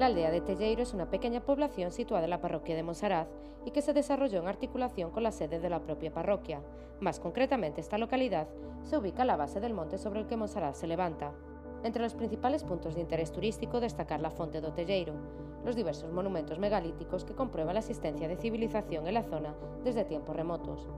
La aldea de Telleiro es una pequeña población situada en la parroquia de Monsaraz y que se desarrolló en articulación con la sede de la propia parroquia. Más concretamente, esta localidad se ubica a la base del monte sobre el que Monsaraz se levanta. Entre los principales puntos de interés turístico destacar la Fonte do Telleiro, los diversos monumentos megalíticos que comprueban la existencia de civilización en la zona desde tiempos remotos.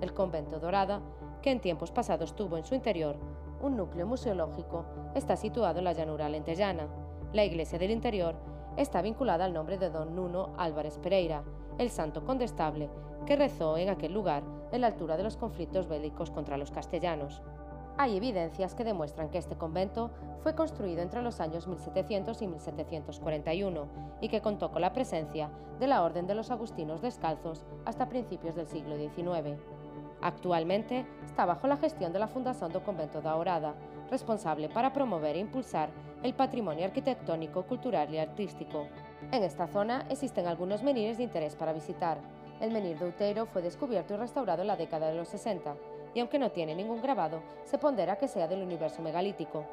El convento Dorada, que en tiempos pasados tuvo en su interior un núcleo museológico, está situado en la llanura alentejana. La iglesia del interior está vinculada al nombre de don Nuno Álvarez Pereira, el santo condestable que rezó en aquel lugar en la altura de los conflictos bélicos contra los castellanos. Hay evidencias que demuestran que este convento fue construido entre los años 1700 y 1741 y que contó con la presencia de la Orden de los Agustinos Descalzos hasta principios del siglo XIX. Actualmente está bajo la gestión de la Fundación do Convento da Orada, responsable para promover e impulsar el patrimonio arquitectónico, cultural y artístico. En esta zona existen algunos menires de interés para visitar. El menir de Uteiro fue descubierto y restaurado en la década de los 60, y aunque no tiene ningún grabado, se pondera que sea del universo megalítico.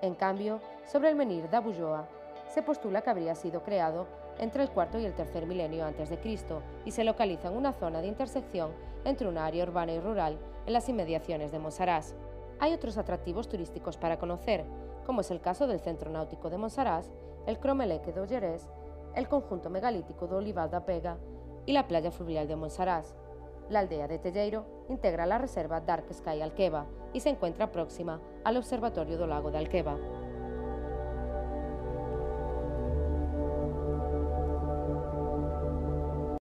En cambio, sobre el menir de Abulloa, se postula que habría sido creado entre el cuarto y el tercer milenio antes de Cristo y se localiza en una zona de intersección entre una área urbana y rural en las inmediaciones de Monsaraz. Hay otros atractivos turísticos para conocer, como es el caso del Centro Náutico de Monsaraz, el Cromeleque de Ollerés, el conjunto megalítico de Olival da Pega y la playa fluvial de Monsaraz. La aldea de Telleiro integra la reserva Dark Sky Alqueva y se encuentra próxima al Observatorio do Lago de Alqueva.